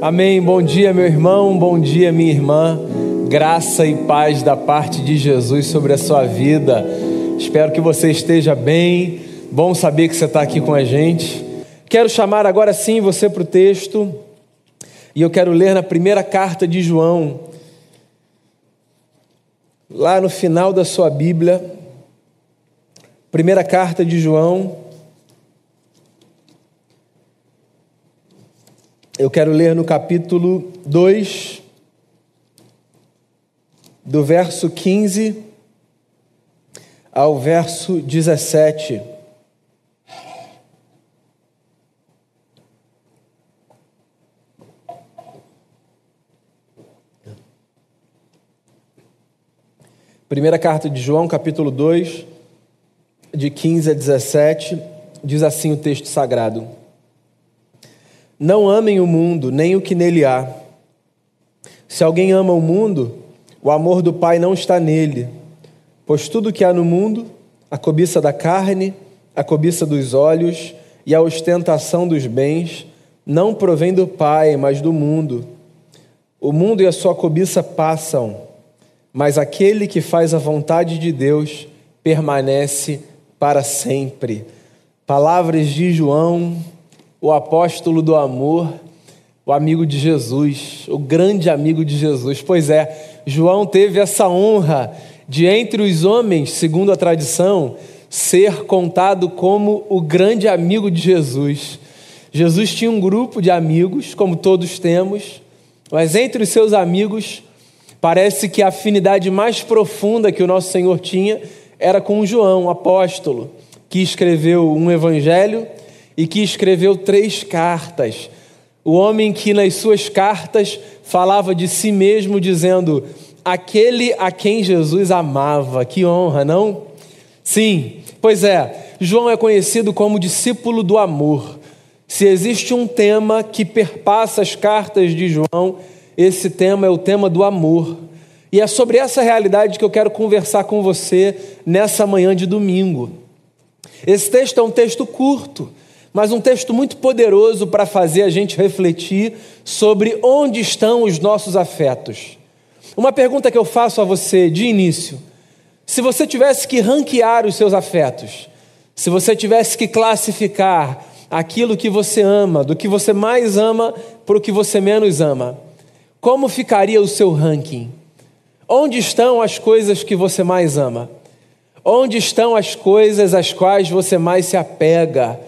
Amém. Bom dia, meu irmão. Bom dia, minha irmã. Graça e paz da parte de Jesus sobre a sua vida. Espero que você esteja bem. Bom saber que você está aqui com a gente. Quero chamar agora sim você para o texto. E eu quero ler na primeira carta de João, lá no final da sua Bíblia. Primeira carta de João, Eu quero ler no capítulo 2, do verso 15 ao verso 17. Primeira carta de João, capítulo 2, de 15 a 17, diz assim o texto sagrado. Não amem o mundo, nem o que nele há. Se alguém ama o mundo, o amor do Pai não está nele. Pois tudo que há no mundo, a cobiça da carne, a cobiça dos olhos e a ostentação dos bens, não provém do Pai, mas do mundo. O mundo e a sua cobiça passam, mas aquele que faz a vontade de Deus permanece para sempre. Palavras de João o apóstolo do amor, o amigo de Jesus, o grande amigo de Jesus. Pois é, João teve essa honra de, entre os homens, segundo a tradição, ser contado como o grande amigo de Jesus. Jesus tinha um grupo de amigos, como todos temos, mas entre os seus amigos, parece que a afinidade mais profunda que o nosso Senhor tinha era com João, apóstolo, que escreveu um evangelho e que escreveu três cartas. O homem que nas suas cartas falava de si mesmo, dizendo: aquele a quem Jesus amava. Que honra, não? Sim, pois é, João é conhecido como discípulo do amor. Se existe um tema que perpassa as cartas de João, esse tema é o tema do amor. E é sobre essa realidade que eu quero conversar com você nessa manhã de domingo. Esse texto é um texto curto, mas um texto muito poderoso para fazer a gente refletir sobre onde estão os nossos afetos. Uma pergunta que eu faço a você de início: se você tivesse que ranquear os seus afetos, se você tivesse que classificar aquilo que você ama, do que você mais ama para o que você menos ama, como ficaria o seu ranking? Onde estão as coisas que você mais ama? Onde estão as coisas às quais você mais se apega?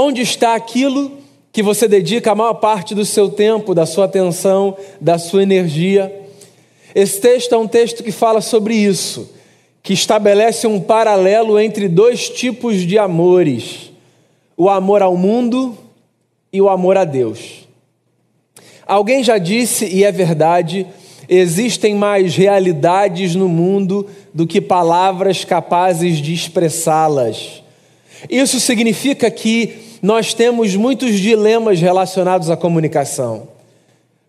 Onde está aquilo que você dedica a maior parte do seu tempo, da sua atenção, da sua energia? Esse texto é um texto que fala sobre isso, que estabelece um paralelo entre dois tipos de amores: o amor ao mundo e o amor a Deus. Alguém já disse, e é verdade, existem mais realidades no mundo do que palavras capazes de expressá-las. Isso significa que nós temos muitos dilemas relacionados à comunicação.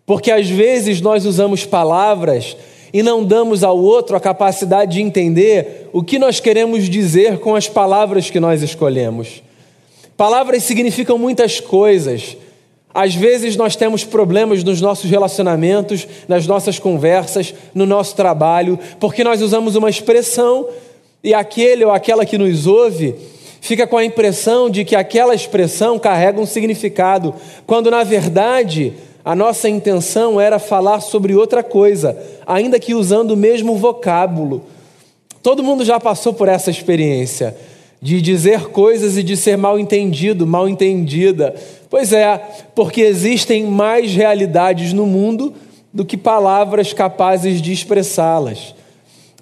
Porque às vezes nós usamos palavras e não damos ao outro a capacidade de entender o que nós queremos dizer com as palavras que nós escolhemos. Palavras significam muitas coisas. Às vezes nós temos problemas nos nossos relacionamentos, nas nossas conversas, no nosso trabalho, porque nós usamos uma expressão e aquele ou aquela que nos ouve fica com a impressão de que aquela expressão carrega um significado, quando na verdade a nossa intenção era falar sobre outra coisa, ainda que usando o mesmo vocábulo. Todo mundo já passou por essa experiência de dizer coisas e de ser mal entendido, mal entendida. Pois é, porque existem mais realidades no mundo do que palavras capazes de expressá-las.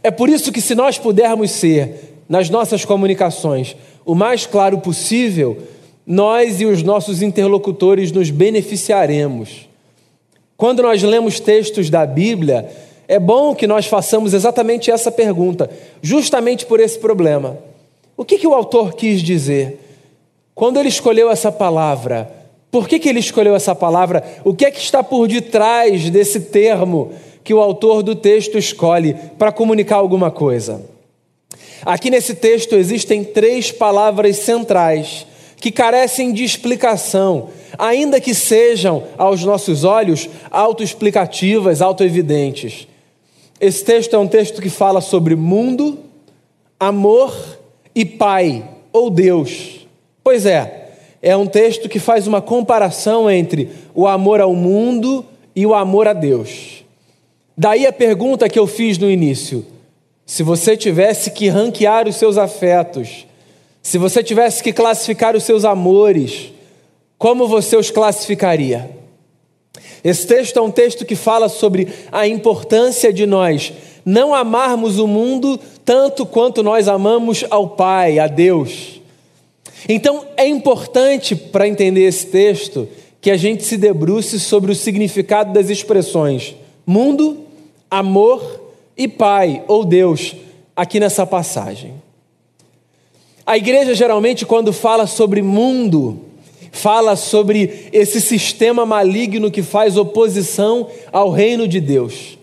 É por isso que, se nós pudermos ser, nas nossas comunicações, o mais claro possível, nós e os nossos interlocutores nos beneficiaremos. Quando nós lemos textos da Bíblia, é bom que nós façamos exatamente essa pergunta, justamente por esse problema. O que, que o autor quis dizer? Quando ele escolheu essa palavra, por que, que ele escolheu essa palavra? O que é que está por detrás desse termo que o autor do texto escolhe para comunicar alguma coisa? Aqui nesse texto existem três palavras centrais que carecem de explicação, ainda que sejam, aos nossos olhos, autoexplicativas, autoevidentes. Esse texto é um texto que fala sobre mundo, amor e pai, ou Deus. Pois é, é um texto que faz uma comparação entre o amor ao mundo e o amor a Deus. Daí a pergunta que eu fiz no início: se você tivesse que ranquear os seus afetos, se você tivesse que classificar os seus amores, como você os classificaria? Esse texto é um texto que fala sobre a importância de nós não amarmos o mundo tanto quanto nós amamos ao Pai, a Deus. Então é importante para entender esse texto que a gente se debruce sobre o significado das expressões mundo, amor e Pai ou Deus aqui nessa passagem. A igreja geralmente, quando fala sobre mundo, fala sobre esse sistema maligno que faz oposição ao reino de Deus.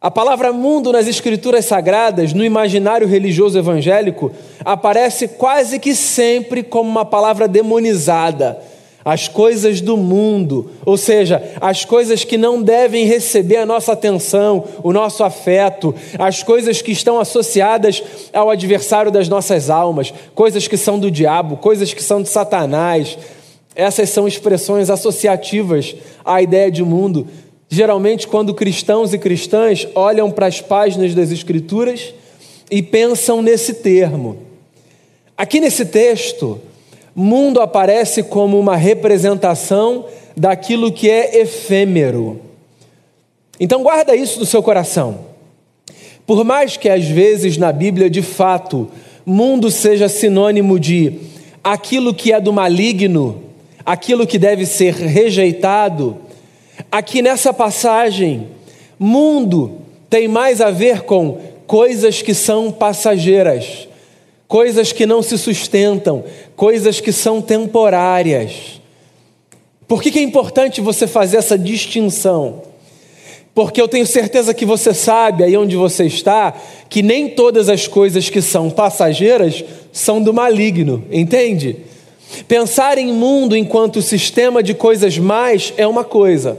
A palavra mundo nas escrituras sagradas, no imaginário religioso evangélico, aparece quase que sempre como uma palavra demonizada. As coisas do mundo, ou seja, as coisas que não devem receber a nossa atenção, o nosso afeto, as coisas que estão associadas ao adversário das nossas almas, coisas que são do diabo, coisas que são de Satanás, essas são expressões associativas à ideia de mundo. Geralmente, quando cristãos e cristãs olham para as páginas das Escrituras e pensam nesse termo. Aqui nesse texto, mundo aparece como uma representação daquilo que é efêmero. Então, guarda isso no seu coração. Por mais que às vezes na Bíblia, de fato, mundo seja sinônimo de aquilo que é do maligno, aquilo que deve ser rejeitado. Aqui nessa passagem, mundo tem mais a ver com coisas que são passageiras, coisas que não se sustentam, coisas que são temporárias. Por que, que é importante você fazer essa distinção? Porque eu tenho certeza que você sabe, aí onde você está, que nem todas as coisas que são passageiras são do maligno, entende? Pensar em mundo enquanto sistema de coisas mais é uma coisa.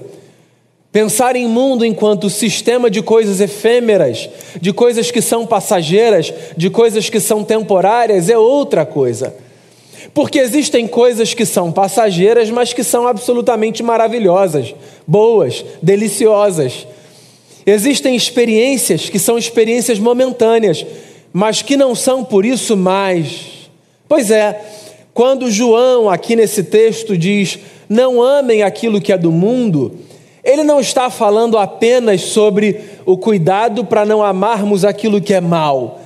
Pensar em mundo enquanto sistema de coisas efêmeras, de coisas que são passageiras, de coisas que são temporárias é outra coisa. Porque existem coisas que são passageiras, mas que são absolutamente maravilhosas, boas, deliciosas. Existem experiências que são experiências momentâneas, mas que não são por isso mais. Pois é, quando João, aqui nesse texto, diz: Não amem aquilo que é do mundo, ele não está falando apenas sobre o cuidado para não amarmos aquilo que é mal.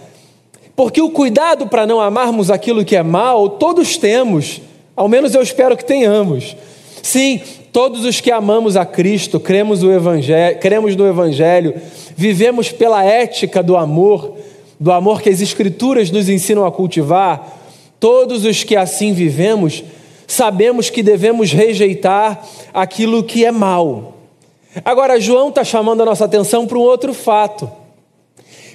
Porque o cuidado para não amarmos aquilo que é mal, todos temos, ao menos eu espero que tenhamos. Sim, todos os que amamos a Cristo, cremos, o evangelho, cremos no Evangelho, vivemos pela ética do amor, do amor que as Escrituras nos ensinam a cultivar, Todos os que assim vivemos, sabemos que devemos rejeitar aquilo que é mal. Agora, João está chamando a nossa atenção para um outro fato.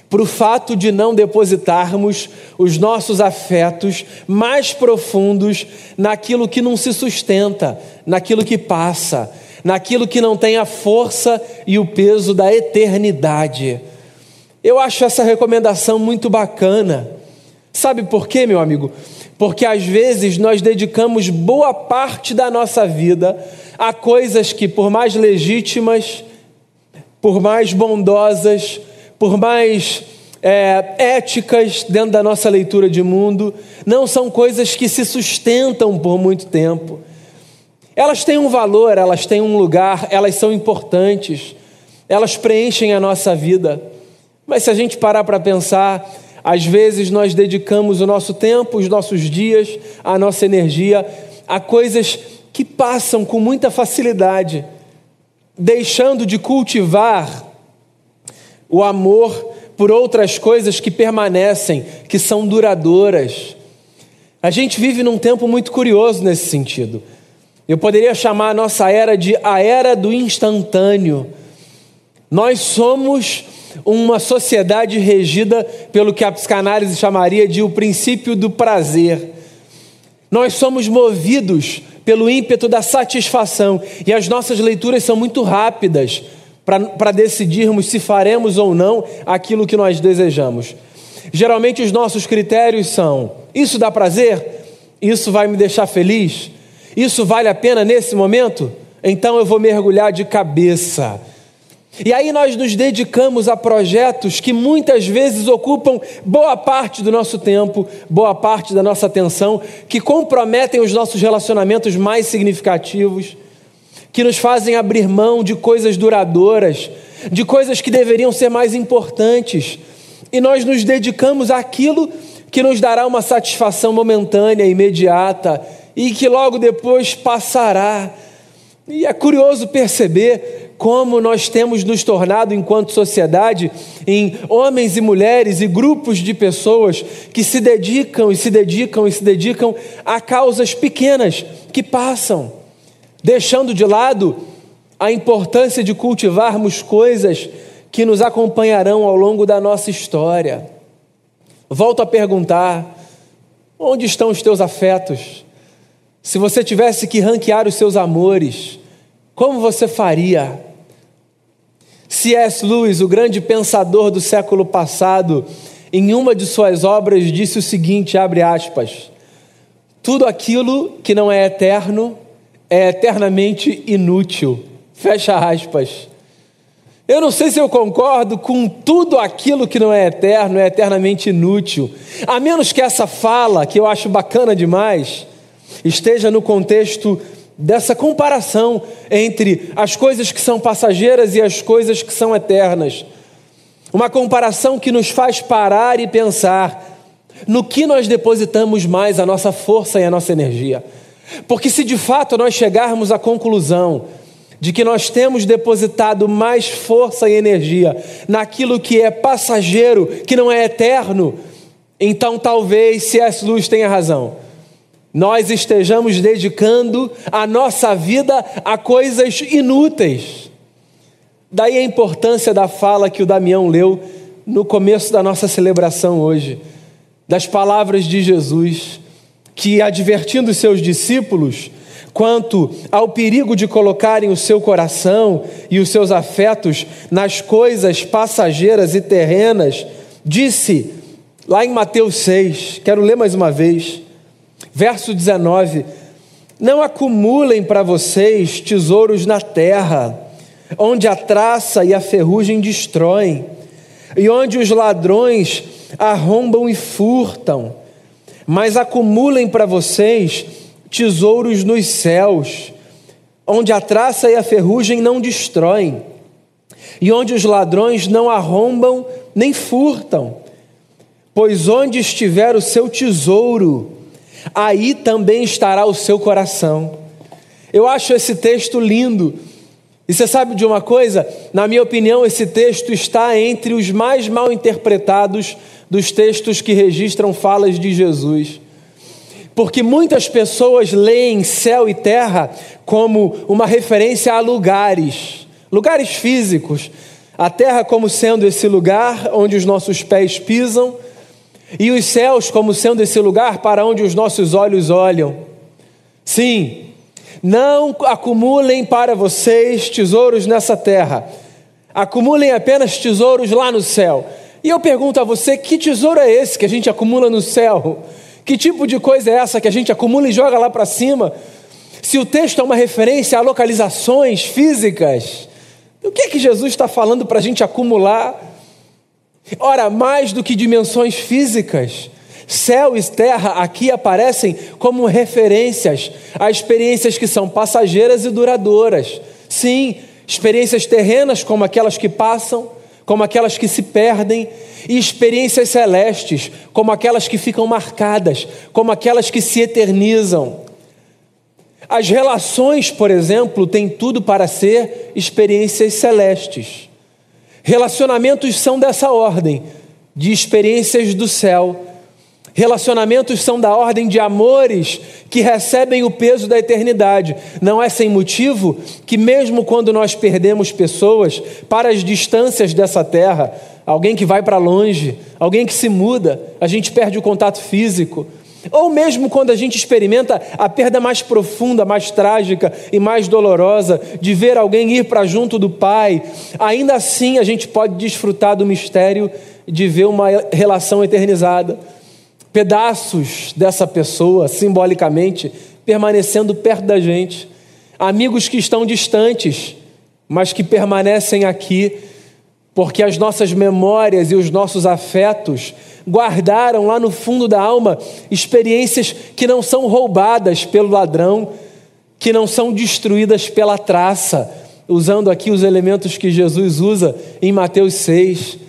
Para o fato de não depositarmos os nossos afetos mais profundos naquilo que não se sustenta, naquilo que passa, naquilo que não tem a força e o peso da eternidade. Eu acho essa recomendação muito bacana. Sabe por quê, meu amigo? Porque às vezes nós dedicamos boa parte da nossa vida a coisas que, por mais legítimas, por mais bondosas, por mais é, éticas dentro da nossa leitura de mundo, não são coisas que se sustentam por muito tempo. Elas têm um valor, elas têm um lugar, elas são importantes, elas preenchem a nossa vida. Mas se a gente parar para pensar, às vezes nós dedicamos o nosso tempo, os nossos dias, a nossa energia a coisas que passam com muita facilidade, deixando de cultivar o amor por outras coisas que permanecem, que são duradouras. A gente vive num tempo muito curioso nesse sentido. Eu poderia chamar a nossa era de a era do instantâneo. Nós somos uma sociedade regida pelo que a psicanálise chamaria de o princípio do prazer. Nós somos movidos pelo ímpeto da satisfação e as nossas leituras são muito rápidas para decidirmos se faremos ou não aquilo que nós desejamos. Geralmente os nossos critérios são: isso dá prazer? Isso vai me deixar feliz? Isso vale a pena nesse momento? Então eu vou mergulhar de cabeça. E aí nós nos dedicamos a projetos que muitas vezes ocupam boa parte do nosso tempo, boa parte da nossa atenção, que comprometem os nossos relacionamentos mais significativos que nos fazem abrir mão de coisas duradouras, de coisas que deveriam ser mais importantes, e nós nos dedicamos àquilo que nos dará uma satisfação momentânea, imediata, e que logo depois passará. E é curioso perceber como nós temos nos tornado, enquanto sociedade, em homens e mulheres e grupos de pessoas que se dedicam e se dedicam e se dedicam a causas pequenas que passam deixando de lado a importância de cultivarmos coisas que nos acompanharão ao longo da nossa história. Volto a perguntar: onde estão os teus afetos? Se você tivesse que ranquear os seus amores, como você faria? C.S. Lewis, o grande pensador do século passado, em uma de suas obras disse o seguinte, abre aspas: Tudo aquilo que não é eterno é eternamente inútil. Fecha aspas. Eu não sei se eu concordo com tudo aquilo que não é eterno, é eternamente inútil. A menos que essa fala, que eu acho bacana demais, esteja no contexto dessa comparação entre as coisas que são passageiras e as coisas que são eternas. Uma comparação que nos faz parar e pensar no que nós depositamos mais a nossa força e a nossa energia. Porque se de fato nós chegarmos à conclusão de que nós temos depositado mais força e energia naquilo que é passageiro, que não é eterno, então talvez C.S. Lewis tenha razão. Nós estejamos dedicando a nossa vida a coisas inúteis. Daí a importância da fala que o Damião leu no começo da nossa celebração hoje, das palavras de Jesus que, advertindo seus discípulos quanto ao perigo de colocarem o seu coração e os seus afetos nas coisas passageiras e terrenas, disse, lá em Mateus 6, quero ler mais uma vez, verso 19: Não acumulem para vocês tesouros na terra, onde a traça e a ferrugem destroem, e onde os ladrões arrombam e furtam mas acumulem para vocês tesouros nos céus, onde a traça e a ferrugem não destroem, e onde os ladrões não arrombam nem furtam. Pois onde estiver o seu tesouro, aí também estará o seu coração. Eu acho esse texto lindo. E você sabe de uma coisa? Na minha opinião, esse texto está entre os mais mal interpretados dos textos que registram falas de Jesus. Porque muitas pessoas leem céu e terra como uma referência a lugares, lugares físicos. A terra como sendo esse lugar onde os nossos pés pisam, e os céus como sendo esse lugar para onde os nossos olhos olham. Sim, não acumulem para vocês tesouros nessa terra, acumulem apenas tesouros lá no céu. E eu pergunto a você: que tesouro é esse que a gente acumula no céu? Que tipo de coisa é essa que a gente acumula e joga lá para cima? Se o texto é uma referência a localizações físicas, o que é que Jesus está falando para a gente acumular? Ora, mais do que dimensões físicas, céu e terra aqui aparecem como referências a experiências que são passageiras e duradouras. Sim, experiências terrenas como aquelas que passam, como aquelas que se perdem, e experiências celestes, como aquelas que ficam marcadas, como aquelas que se eternizam. As relações, por exemplo, têm tudo para ser experiências celestes. Relacionamentos são dessa ordem, de experiências do céu Relacionamentos são da ordem de amores que recebem o peso da eternidade. Não é sem motivo que, mesmo quando nós perdemos pessoas para as distâncias dessa terra, alguém que vai para longe, alguém que se muda, a gente perde o contato físico. Ou mesmo quando a gente experimenta a perda mais profunda, mais trágica e mais dolorosa de ver alguém ir para junto do Pai, ainda assim a gente pode desfrutar do mistério de ver uma relação eternizada. Pedaços dessa pessoa, simbolicamente, permanecendo perto da gente. Amigos que estão distantes, mas que permanecem aqui, porque as nossas memórias e os nossos afetos guardaram lá no fundo da alma experiências que não são roubadas pelo ladrão, que não são destruídas pela traça, usando aqui os elementos que Jesus usa em Mateus 6.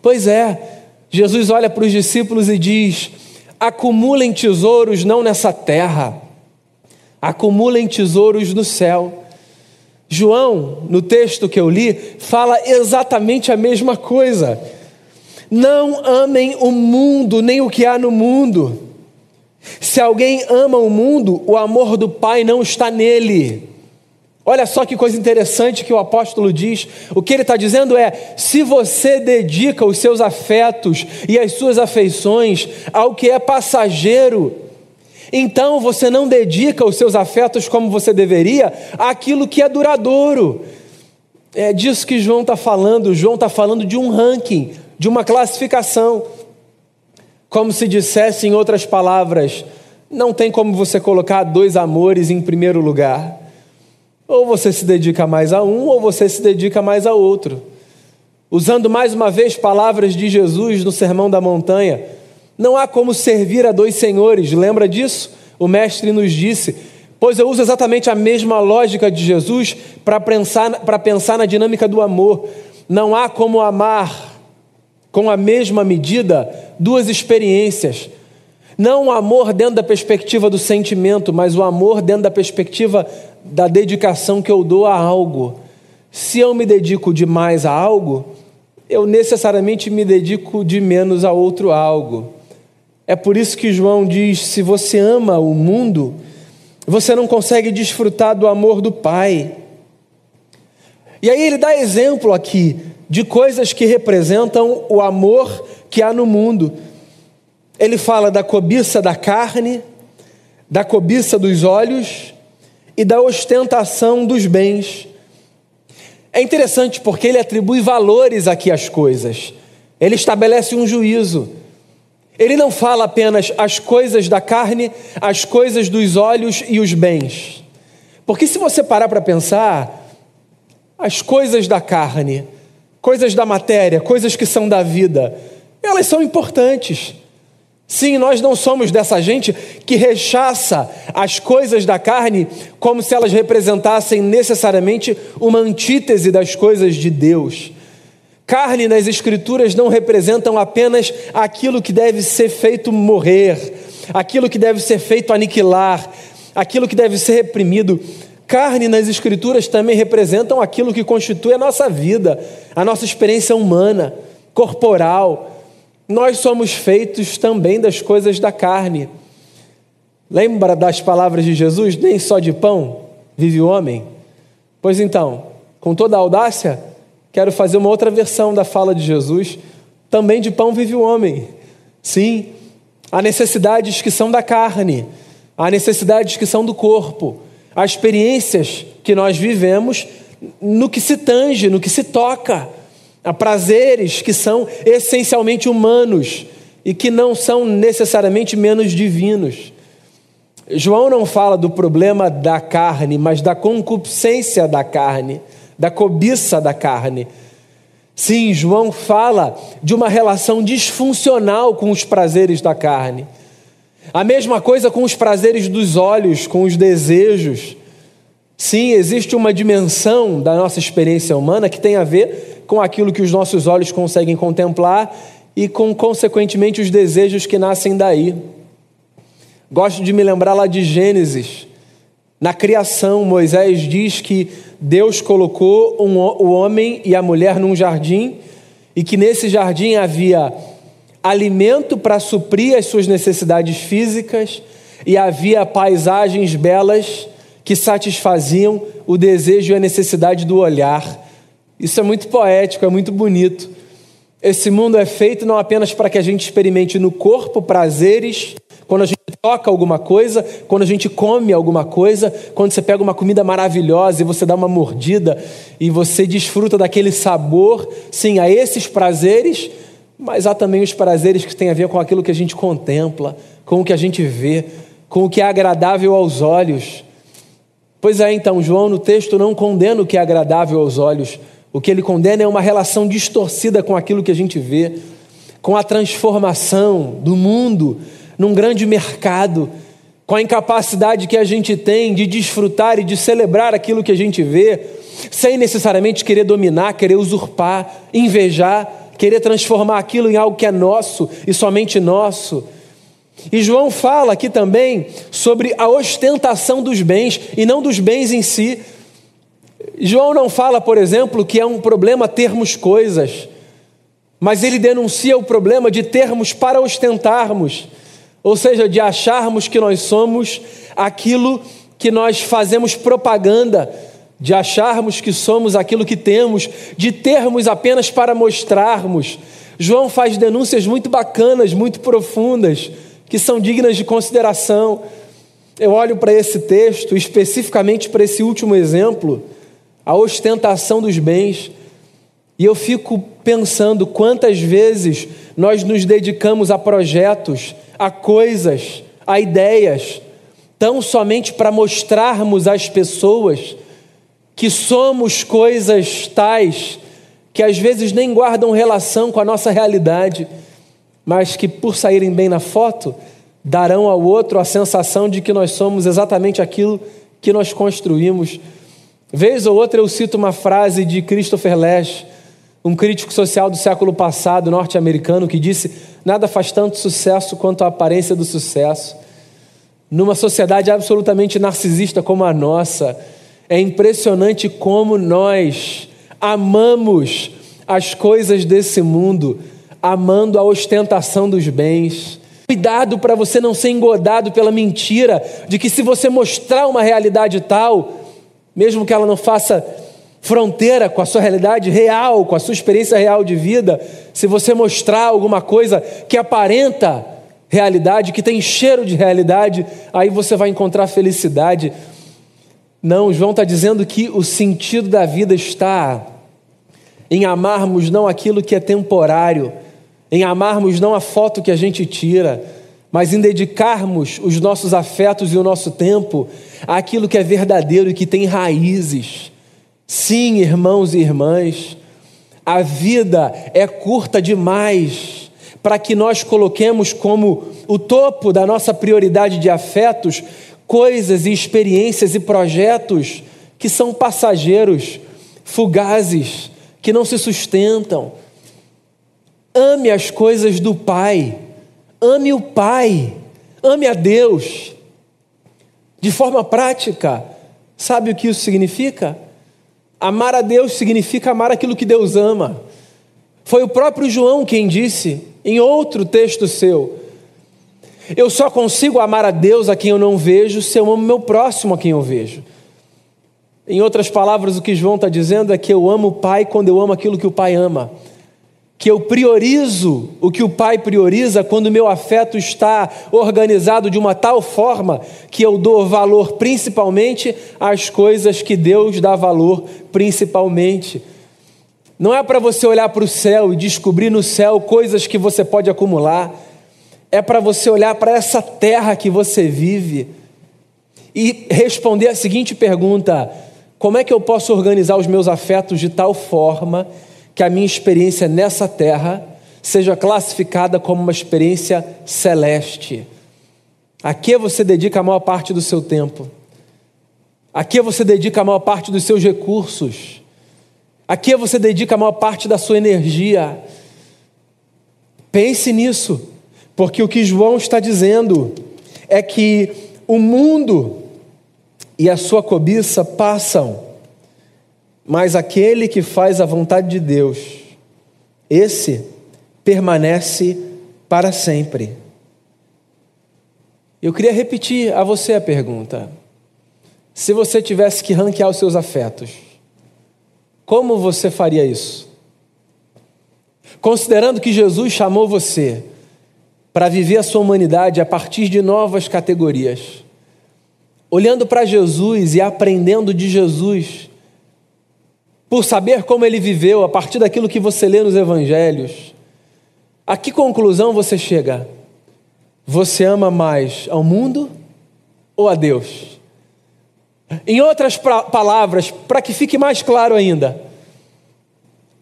Pois é, Jesus olha para os discípulos e diz: acumulem tesouros não nessa terra, acumulem tesouros no céu. João, no texto que eu li, fala exatamente a mesma coisa. Não amem o mundo, nem o que há no mundo. Se alguém ama o mundo, o amor do Pai não está nele. Olha só que coisa interessante que o apóstolo diz. O que ele está dizendo é: se você dedica os seus afetos e as suas afeições ao que é passageiro, então você não dedica os seus afetos como você deveria àquilo que é duradouro. É disso que João está falando. João está falando de um ranking de uma classificação. Como se dissesse em outras palavras, não tem como você colocar dois amores em primeiro lugar. Ou você se dedica mais a um, ou você se dedica mais a outro. Usando mais uma vez palavras de Jesus no Sermão da Montanha, não há como servir a dois senhores, lembra disso? O Mestre nos disse, pois eu uso exatamente a mesma lógica de Jesus para pensar, pensar na dinâmica do amor. Não há como amar com a mesma medida duas experiências. Não o amor dentro da perspectiva do sentimento, mas o amor dentro da perspectiva da dedicação que eu dou a algo. Se eu me dedico demais a algo, eu necessariamente me dedico de menos a outro algo. É por isso que João diz: se você ama o mundo, você não consegue desfrutar do amor do Pai. E aí ele dá exemplo aqui de coisas que representam o amor que há no mundo. Ele fala da cobiça da carne, da cobiça dos olhos e da ostentação dos bens. É interessante porque ele atribui valores aqui às coisas. Ele estabelece um juízo. Ele não fala apenas as coisas da carne, as coisas dos olhos e os bens. Porque se você parar para pensar, as coisas da carne, coisas da matéria, coisas que são da vida, elas são importantes. Sim, nós não somos dessa gente que rechaça as coisas da carne como se elas representassem necessariamente uma antítese das coisas de Deus. Carne nas Escrituras não representam apenas aquilo que deve ser feito morrer, aquilo que deve ser feito aniquilar, aquilo que deve ser reprimido. Carne nas Escrituras também representam aquilo que constitui a nossa vida, a nossa experiência humana, corporal. Nós somos feitos também das coisas da carne. Lembra das palavras de Jesus? Nem só de pão vive o homem? Pois então, com toda a audácia, quero fazer uma outra versão da fala de Jesus. Também de pão vive o homem. Sim, há necessidades que são da carne, há necessidades que são do corpo as experiências que nós vivemos no que se tange, no que se toca, a prazeres que são essencialmente humanos e que não são necessariamente menos divinos. João não fala do problema da carne, mas da concupiscência da carne, da cobiça da carne. Sim, João fala de uma relação disfuncional com os prazeres da carne. A mesma coisa com os prazeres dos olhos, com os desejos. Sim, existe uma dimensão da nossa experiência humana que tem a ver com aquilo que os nossos olhos conseguem contemplar e com, consequentemente, os desejos que nascem daí. Gosto de me lembrar lá de Gênesis. Na criação, Moisés diz que Deus colocou um, o homem e a mulher num jardim e que nesse jardim havia alimento para suprir as suas necessidades físicas e havia paisagens belas que satisfaziam o desejo e a necessidade do olhar. Isso é muito poético, é muito bonito. Esse mundo é feito não apenas para que a gente experimente no corpo prazeres quando a gente toca alguma coisa, quando a gente come alguma coisa, quando você pega uma comida maravilhosa e você dá uma mordida e você desfruta daquele sabor. Sim, há esses prazeres, mas há também os prazeres que têm a ver com aquilo que a gente contempla, com o que a gente vê, com o que é agradável aos olhos. Pois é, então, João no texto não condena o que é agradável aos olhos. O que ele condena é uma relação distorcida com aquilo que a gente vê, com a transformação do mundo num grande mercado, com a incapacidade que a gente tem de desfrutar e de celebrar aquilo que a gente vê, sem necessariamente querer dominar, querer usurpar, invejar, querer transformar aquilo em algo que é nosso e somente nosso. E João fala aqui também sobre a ostentação dos bens e não dos bens em si. João não fala, por exemplo, que é um problema termos coisas, mas ele denuncia o problema de termos para ostentarmos, ou seja, de acharmos que nós somos aquilo que nós fazemos propaganda, de acharmos que somos aquilo que temos, de termos apenas para mostrarmos. João faz denúncias muito bacanas, muito profundas que são dignas de consideração. Eu olho para esse texto, especificamente para esse último exemplo, a ostentação dos bens, e eu fico pensando quantas vezes nós nos dedicamos a projetos, a coisas, a ideias, tão somente para mostrarmos às pessoas que somos coisas tais que às vezes nem guardam relação com a nossa realidade mas que por saírem bem na foto, darão ao outro a sensação de que nós somos exatamente aquilo que nós construímos. Vez ou outra eu cito uma frase de Christopher Lash, um crítico social do século passado, norte-americano, que disse: Nada faz tanto sucesso quanto a aparência do sucesso. Numa sociedade absolutamente narcisista como a nossa, é impressionante como nós amamos as coisas desse mundo amando a ostentação dos bens. Cuidado para você não ser engodado pela mentira de que se você mostrar uma realidade tal, mesmo que ela não faça fronteira com a sua realidade real, com a sua experiência real de vida, se você mostrar alguma coisa que aparenta realidade, que tem cheiro de realidade, aí você vai encontrar felicidade. Não, João está dizendo que o sentido da vida está em amarmos não aquilo que é temporário, em amarmos não a foto que a gente tira, mas em dedicarmos os nossos afetos e o nosso tempo àquilo que é verdadeiro e que tem raízes. Sim, irmãos e irmãs, a vida é curta demais para que nós coloquemos como o topo da nossa prioridade de afetos coisas e experiências e projetos que são passageiros, fugazes, que não se sustentam Ame as coisas do Pai. Ame o Pai. Ame a Deus. De forma prática, sabe o que isso significa? Amar a Deus significa amar aquilo que Deus ama. Foi o próprio João quem disse, em outro texto seu: Eu só consigo amar a Deus a quem eu não vejo se eu amo meu próximo a quem eu vejo. Em outras palavras, o que João está dizendo é que eu amo o Pai quando eu amo aquilo que o Pai ama que eu priorizo o que o Pai prioriza quando meu afeto está organizado de uma tal forma que eu dou valor principalmente às coisas que Deus dá valor principalmente. Não é para você olhar para o céu e descobrir no céu coisas que você pode acumular, é para você olhar para essa terra que você vive e responder a seguinte pergunta: como é que eu posso organizar os meus afetos de tal forma que a minha experiência nessa terra seja classificada como uma experiência celeste. A que você dedica a maior parte do seu tempo? A que você dedica a maior parte dos seus recursos? A que você dedica a maior parte da sua energia? Pense nisso, porque o que João está dizendo é que o mundo e a sua cobiça passam mas aquele que faz a vontade de Deus, esse permanece para sempre. Eu queria repetir a você a pergunta. Se você tivesse que ranquear os seus afetos, como você faria isso? Considerando que Jesus chamou você para viver a sua humanidade a partir de novas categorias. Olhando para Jesus e aprendendo de Jesus, por saber como ele viveu a partir daquilo que você lê nos evangelhos, a que conclusão você chega? Você ama mais ao mundo ou a Deus? Em outras palavras, para que fique mais claro ainda,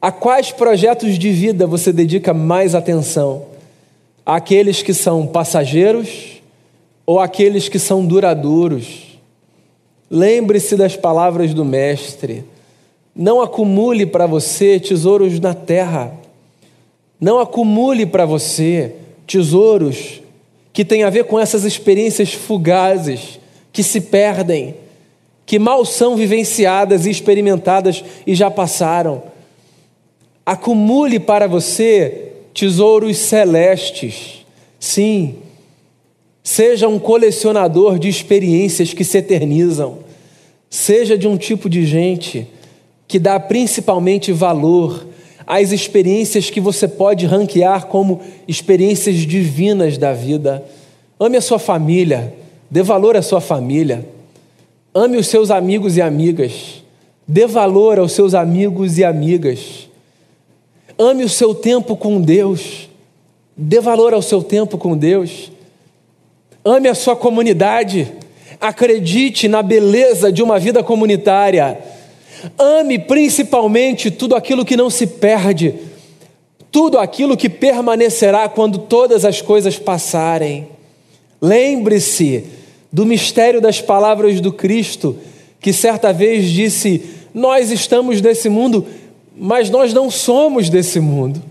a quais projetos de vida você dedica mais atenção? Aqueles que são passageiros ou aqueles que são duradouros? Lembre-se das palavras do Mestre. Não acumule para você tesouros na terra. Não acumule para você tesouros que têm a ver com essas experiências fugazes que se perdem, que mal são vivenciadas e experimentadas e já passaram. Acumule para você tesouros celestes. Sim, seja um colecionador de experiências que se eternizam. Seja de um tipo de gente que dá principalmente valor às experiências que você pode ranquear como experiências divinas da vida. Ame a sua família, dê valor à sua família. Ame os seus amigos e amigas. Dê valor aos seus amigos e amigas. Ame o seu tempo com Deus. Dê valor ao seu tempo com Deus. Ame a sua comunidade. Acredite na beleza de uma vida comunitária. Ame principalmente tudo aquilo que não se perde, tudo aquilo que permanecerá quando todas as coisas passarem. Lembre-se do mistério das palavras do Cristo, que certa vez disse: Nós estamos nesse mundo, mas nós não somos desse mundo.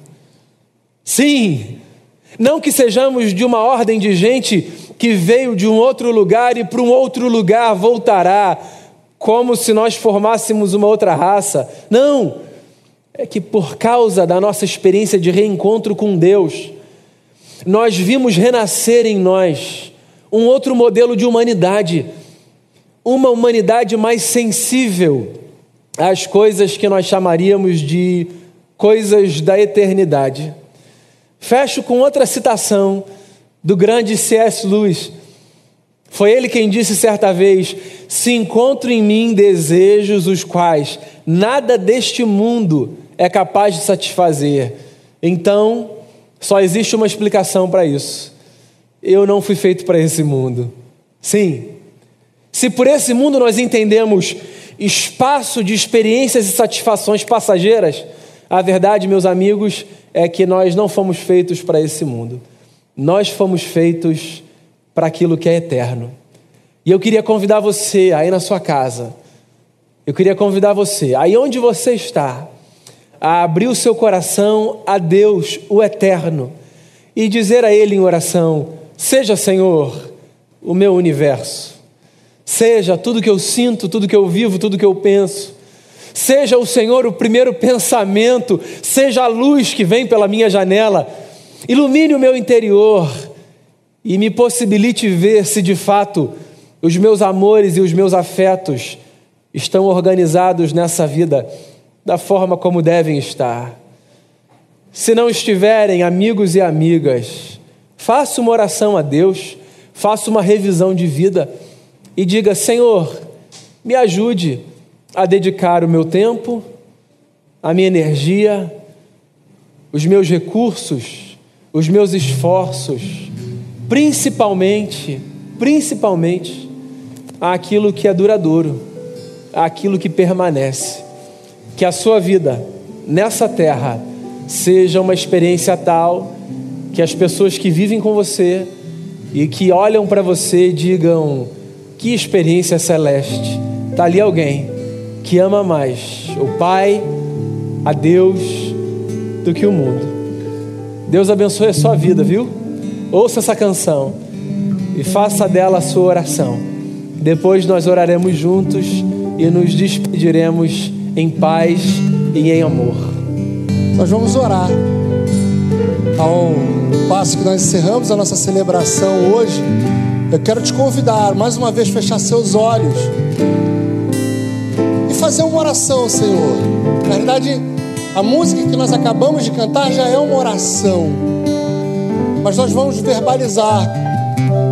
Sim, não que sejamos de uma ordem de gente que veio de um outro lugar e para um outro lugar voltará como se nós formássemos uma outra raça. Não! É que por causa da nossa experiência de reencontro com Deus, nós vimos renascer em nós um outro modelo de humanidade, uma humanidade mais sensível às coisas que nós chamaríamos de coisas da eternidade. Fecho com outra citação do grande C.S. Lewis foi ele quem disse certa vez: Se encontro em mim desejos os quais nada deste mundo é capaz de satisfazer, então só existe uma explicação para isso. Eu não fui feito para esse mundo. Sim, se por esse mundo nós entendemos espaço de experiências e satisfações passageiras, a verdade, meus amigos, é que nós não fomos feitos para esse mundo. Nós fomos feitos para aquilo que é eterno. E eu queria convidar você aí na sua casa, eu queria convidar você, aí onde você está, a abrir o seu coração a Deus, o eterno, e dizer a Ele em oração: Seja, Senhor, o meu universo, seja tudo que eu sinto, tudo que eu vivo, tudo que eu penso. Seja o Senhor o primeiro pensamento, seja a luz que vem pela minha janela, ilumine o meu interior, e me possibilite ver se de fato os meus amores e os meus afetos estão organizados nessa vida da forma como devem estar. Se não estiverem, amigos e amigas, faça uma oração a Deus, faça uma revisão de vida e diga: Senhor, me ajude a dedicar o meu tempo, a minha energia, os meus recursos, os meus esforços principalmente, principalmente, aquilo que é duradouro, aquilo que permanece. Que a sua vida nessa terra seja uma experiência tal que as pessoas que vivem com você e que olham para você digam: que experiência celeste. Está ali alguém que ama mais o Pai, a Deus, do que o mundo. Deus abençoe a sua vida, viu? Ouça essa canção e faça dela a sua oração. Depois nós oraremos juntos e nos despediremos em paz e em amor. Nós vamos orar. Ao passo que nós encerramos a nossa celebração hoje, eu quero te convidar mais uma vez fechar seus olhos e fazer uma oração, Senhor. Na verdade, a música que nós acabamos de cantar já é uma oração. Mas nós vamos verbalizar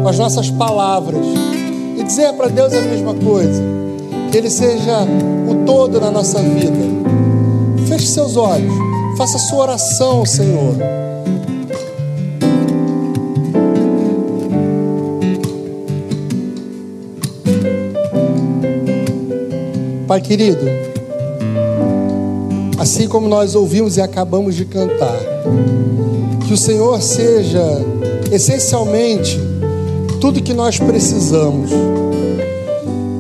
com as nossas palavras e dizer para Deus a mesma coisa. Que Ele seja o todo na nossa vida. Feche seus olhos, faça sua oração, Senhor. Pai querido, assim como nós ouvimos e acabamos de cantar, que o Senhor seja essencialmente tudo que nós precisamos.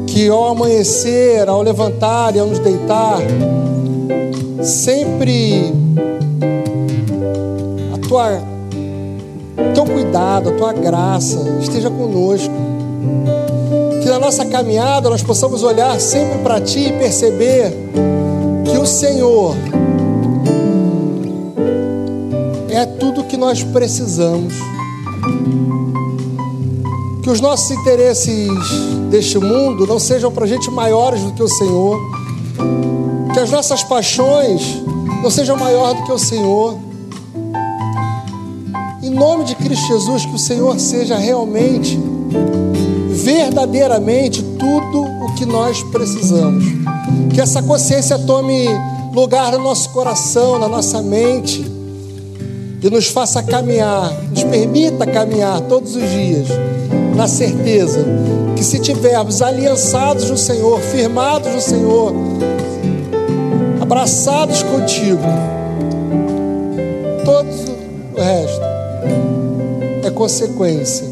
Que ao amanhecer, ao levantar e ao nos deitar, sempre a tua teu cuidado, a tua graça esteja conosco. Que na nossa caminhada nós possamos olhar sempre para ti e perceber que o Senhor é tudo que nós precisamos. Que os nossos interesses deste mundo não sejam para gente maiores do que o Senhor. Que as nossas paixões não sejam maiores do que o Senhor. Em nome de Cristo Jesus, que o Senhor seja realmente, verdadeiramente tudo o que nós precisamos. Que essa consciência tome lugar no nosso coração, na nossa mente e nos faça caminhar, nos permita caminhar todos os dias na certeza que se tivermos aliançados no Senhor, firmados no Senhor, abraçados contigo, todo o resto é consequência.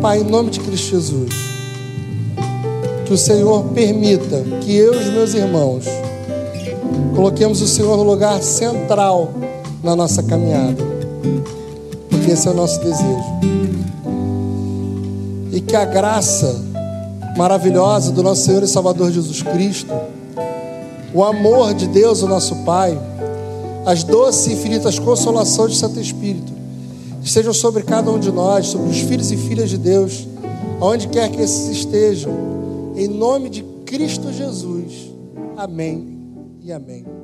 Pai, em nome de Cristo Jesus, que o Senhor permita que eu e os meus irmãos coloquemos o Senhor no lugar central na nossa caminhada, porque esse é o nosso desejo e que a graça maravilhosa do nosso Senhor e Salvador Jesus Cristo, o amor de Deus, o nosso Pai, as doces e infinitas consolações do Santo Espírito, estejam sobre cada um de nós, sobre os filhos e filhas de Deus, aonde quer que esses estejam, em nome de Cristo Jesus. Amém e amém.